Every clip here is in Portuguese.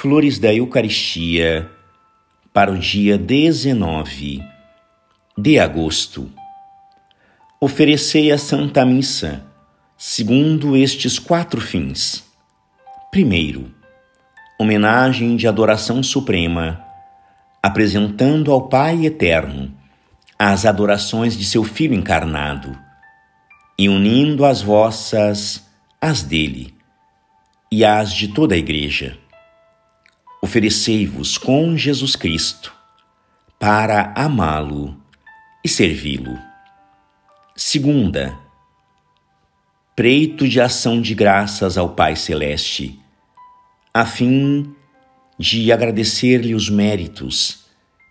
Flores da Eucaristia para o dia 19 de agosto. Oferecei a Santa Missa segundo estes quatro fins. Primeiro, homenagem de adoração suprema, apresentando ao Pai eterno as adorações de seu Filho encarnado e unindo as vossas às dele e as de toda a Igreja. Oferecei-vos com Jesus Cristo para amá-lo e servi-lo. Segunda, preito de ação de graças ao Pai Celeste, a fim de agradecer-lhe os méritos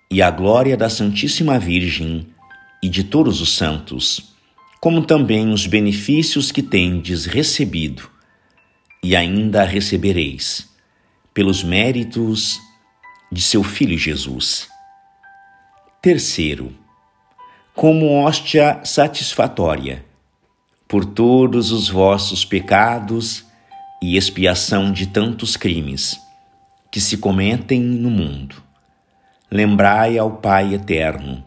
e a glória da Santíssima Virgem e de todos os santos, como também os benefícios que tendes recebido e ainda recebereis, pelos méritos de seu Filho Jesus. Terceiro, como hóstia satisfatória, por todos os vossos pecados e expiação de tantos crimes que se cometem no mundo. Lembrai ao Pai eterno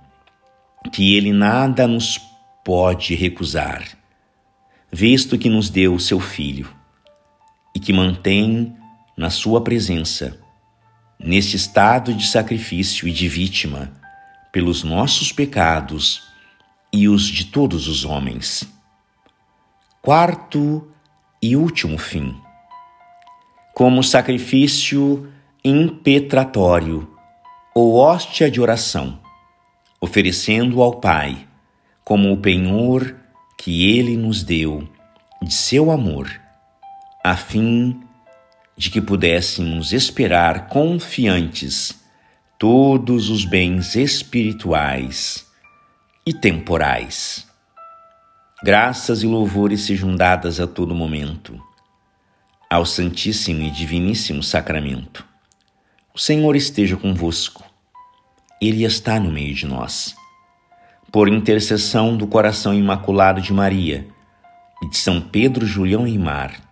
que Ele nada nos pode recusar, visto que nos deu seu Filho e que mantém na Sua presença, neste estado de sacrifício e de vítima, pelos nossos pecados e os de todos os homens. Quarto e último fim. Como sacrifício impetratório ou hóstia de oração, oferecendo ao Pai como o penhor que Ele nos deu de seu amor, a fim de que pudéssemos esperar confiantes todos os bens espirituais e temporais. Graças e louvores sejam dadas a todo momento ao Santíssimo e Diviníssimo Sacramento. O Senhor esteja convosco. Ele está no meio de nós. Por intercessão do coração imaculado de Maria e de São Pedro Julião e Mar,